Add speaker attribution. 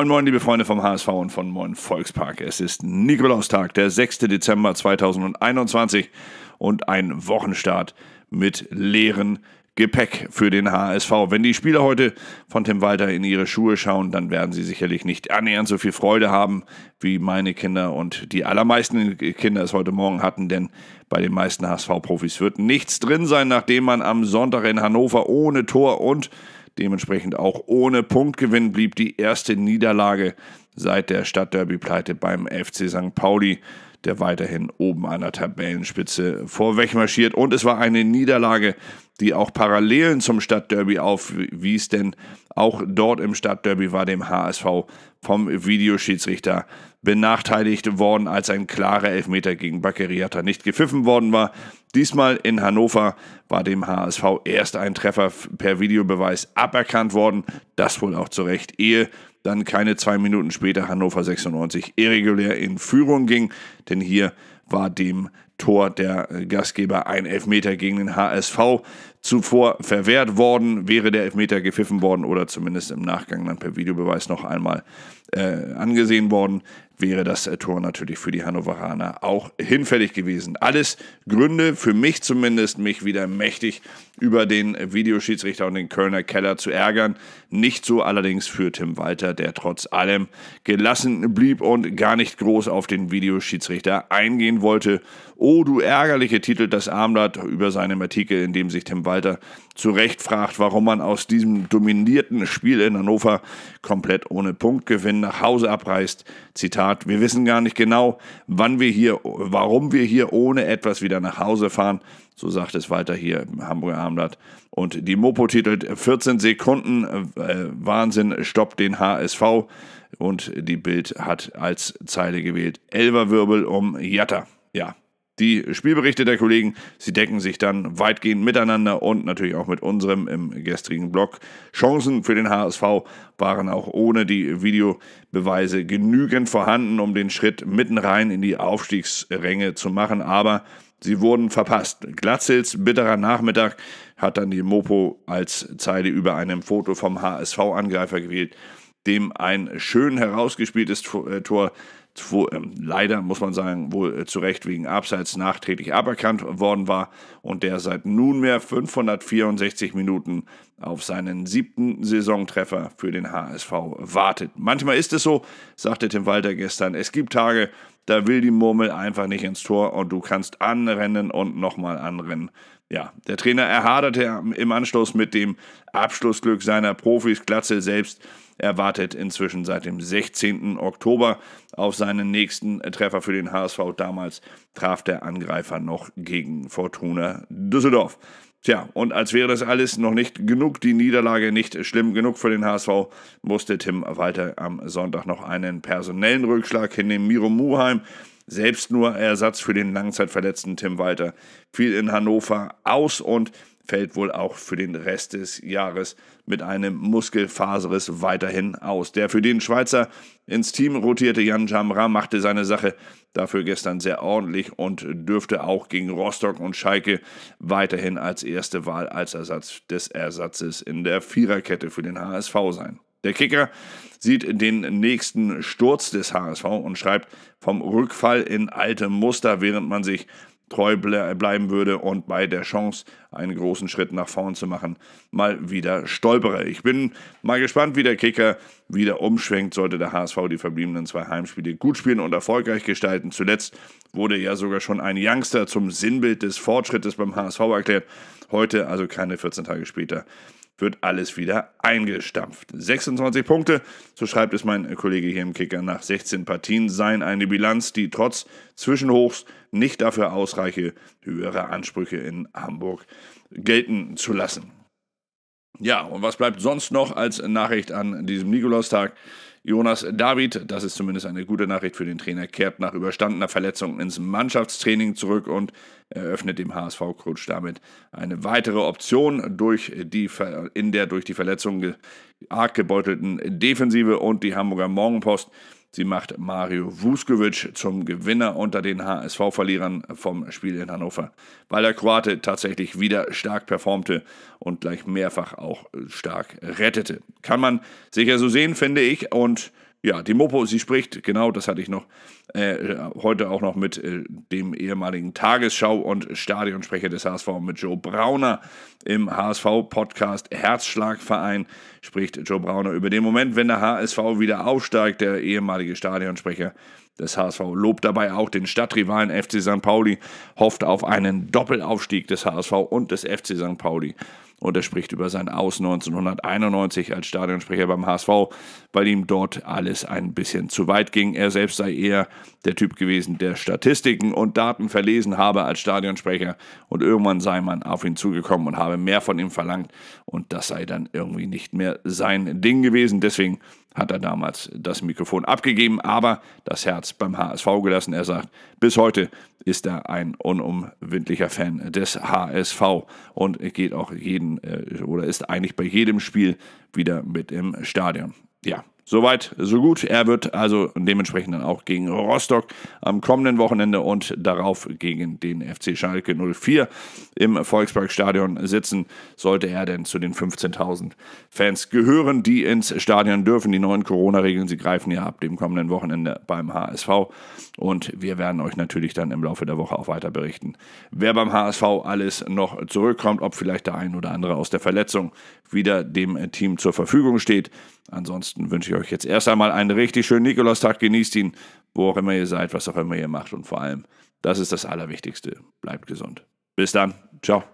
Speaker 1: Moin Moin, liebe Freunde vom HSV und von Moin Volkspark. Es ist Nikolaustag, der 6. Dezember 2021 und ein Wochenstart mit leeren Gepäck für den HSV. Wenn die Spieler heute von Tim Walter in ihre Schuhe schauen, dann werden sie sicherlich nicht annähernd so viel Freude haben, wie meine Kinder und die allermeisten Kinder es heute Morgen hatten, denn bei den meisten HSV-Profis wird nichts drin sein, nachdem man am Sonntag in Hannover ohne Tor und Dementsprechend auch ohne Punktgewinn blieb die erste Niederlage seit der Stadtderby-Pleite beim FC St. Pauli, der weiterhin oben an der Tabellenspitze vorwegmarschiert. Und es war eine Niederlage, die auch Parallelen zum Stadtderby aufwies, denn auch dort im Stadtderby war dem HSV vom Videoschiedsrichter benachteiligt worden, als ein klarer Elfmeter gegen Baccariata nicht gepfiffen worden war. Diesmal in Hannover war dem HSV erst ein Treffer per Videobeweis aberkannt worden, das wohl auch zu Recht, ehe dann keine zwei Minuten später Hannover 96 irregulär in Führung ging, denn hier war dem Tor der Gastgeber ein Elfmeter gegen den HSV zuvor verwehrt worden, wäre der Elfmeter gepfiffen worden oder zumindest im Nachgang dann per Videobeweis noch einmal äh, angesehen worden, wäre das äh, Tor natürlich für die Hannoveraner auch hinfällig gewesen. Alles Gründe für mich zumindest, mich wieder mächtig über den Videoschiedsrichter und den Kölner Keller zu ärgern. Nicht so allerdings für Tim Walter, der trotz allem gelassen blieb und gar nicht groß auf den Videoschiedsrichter eingehen wollte. Oh, du ärgerliche Titel das Armblatt über seinem Artikel, in dem sich Tim Walter zu Recht fragt, warum man aus diesem dominierten Spiel in Hannover komplett ohne Punktgewinn nach Hause abreist. Zitat, wir wissen gar nicht genau, wann wir hier, warum wir hier ohne etwas wieder nach Hause fahren. So sagt es weiter hier im Hamburger Armblatt. Und die Mopo titelt 14 Sekunden äh, Wahnsinn stoppt den HSV. Und die Bild hat als Zeile gewählt Elverwirbel um Jatta. Ja, die Spielberichte der Kollegen, sie decken sich dann weitgehend miteinander und natürlich auch mit unserem im gestrigen Blog. Chancen für den HSV waren auch ohne die Videobeweise genügend vorhanden, um den Schritt mitten rein in die Aufstiegsränge zu machen, aber sie wurden verpasst. Glatzels bitterer Nachmittag hat dann die Mopo als Zeile über einem Foto vom HSV-Angreifer gewählt, dem ein schön herausgespieltes Tor wo, ähm, leider, muss man sagen, wohl äh, zu Recht wegen Abseits nachträglich aberkannt worden war und der seit nunmehr 564 Minuten auf seinen siebten Saisontreffer für den HSV wartet. Manchmal ist es so, sagte Tim Walter gestern, es gibt Tage, da will die Murmel einfach nicht ins Tor und du kannst anrennen und nochmal anrennen. Ja, der Trainer erhaderte im Anschluss mit dem Abschlussglück seiner Profis. Glatze selbst erwartet inzwischen seit dem 16. Oktober auf seinen nächsten Treffer für den HSV. Damals traf der Angreifer noch gegen Fortuna Düsseldorf. Tja, und als wäre das alles noch nicht genug, die Niederlage nicht schlimm genug für den HSV, musste Tim Walter am Sonntag noch einen personellen Rückschlag hinnehmen. Miro Muheim selbst nur Ersatz für den langzeitverletzten Tim Walter, fiel in Hannover aus und fällt wohl auch für den Rest des Jahres mit einem Muskelfaserriss weiterhin aus. Der für den Schweizer ins Team rotierte Jan Jamra machte seine Sache dafür gestern sehr ordentlich und dürfte auch gegen Rostock und Schalke weiterhin als erste Wahl als Ersatz des Ersatzes in der Viererkette für den HSV sein. Der Kicker sieht den nächsten Sturz des HSV und schreibt vom Rückfall in alte Muster, während man sich treu bleiben würde und bei der Chance, einen großen Schritt nach vorn zu machen, mal wieder stolpere. Ich bin mal gespannt, wie der Kicker wieder umschwenkt, sollte der HSV die verbliebenen zwei Heimspiele gut spielen und erfolgreich gestalten. Zuletzt wurde ja sogar schon ein Youngster zum Sinnbild des Fortschrittes beim HSV erklärt. Heute, also keine 14 Tage später, wird alles wieder eingestampft. 26 Punkte, so schreibt es mein Kollege hier im Kicker, nach 16 Partien seien eine Bilanz, die trotz Zwischenhochs nicht dafür ausreiche, höhere Ansprüche in Hamburg gelten zu lassen. Ja, und was bleibt sonst noch als Nachricht an diesem Nikolaustag? Jonas David, das ist zumindest eine gute Nachricht für den Trainer, kehrt nach überstandener Verletzung ins Mannschaftstraining zurück und eröffnet dem HSV-Coach damit eine weitere Option durch die, in der durch die Verletzung arg gebeutelten Defensive und die Hamburger Morgenpost Sie macht Mario Vuskovic zum Gewinner unter den HSV-Verlierern vom Spiel in Hannover, weil der Kroate tatsächlich wieder stark performte und gleich mehrfach auch stark rettete. Kann man sicher so sehen, finde ich. Und ja, die Mopo, sie spricht, genau, das hatte ich noch äh, heute auch noch mit äh, dem ehemaligen Tagesschau- und Stadionsprecher des HSV, mit Joe Brauner im HSV-Podcast Herzschlagverein, spricht Joe Brauner über den Moment, wenn der HSV wieder aufsteigt, der ehemalige Stadionsprecher des HSV lobt dabei auch den Stadtrivalen FC St. Pauli, hofft auf einen Doppelaufstieg des HSV und des FC St. Pauli und er spricht über sein Aus 1991 als Stadionsprecher beim HSV, weil ihm dort alles ein bisschen zu weit ging. Er selbst sei eher der Typ gewesen, der Statistiken und Daten verlesen habe als Stadionsprecher und irgendwann sei man auf ihn zugekommen und habe mehr von ihm verlangt und das sei dann irgendwie nicht mehr sein Ding gewesen. Deswegen hat er damals das Mikrofon abgegeben, aber das Herz beim HSV gelassen. Er sagt, bis heute ist er ein unumwindlicher Fan des HSV und geht auch jeden äh, oder ist eigentlich bei jedem Spiel wieder mit im Stadion. Ja, Soweit, so gut. Er wird also dementsprechend dann auch gegen Rostock am kommenden Wochenende und darauf gegen den FC Schalke 04 im Volksparkstadion sitzen. Sollte er denn zu den 15.000 Fans gehören, die ins Stadion dürfen. Die neuen Corona-Regeln, sie greifen ja ab dem kommenden Wochenende beim HSV. Und wir werden euch natürlich dann im Laufe der Woche auch weiter berichten, wer beim HSV alles noch zurückkommt, ob vielleicht der ein oder andere aus der Verletzung wieder dem Team zur Verfügung steht. Ansonsten wünsche ich euch jetzt erst einmal einen richtig schönen Nikolaustag. Genießt ihn, wo auch immer ihr seid, was auch immer ihr macht. Und vor allem, das ist das Allerwichtigste. Bleibt gesund. Bis dann. Ciao.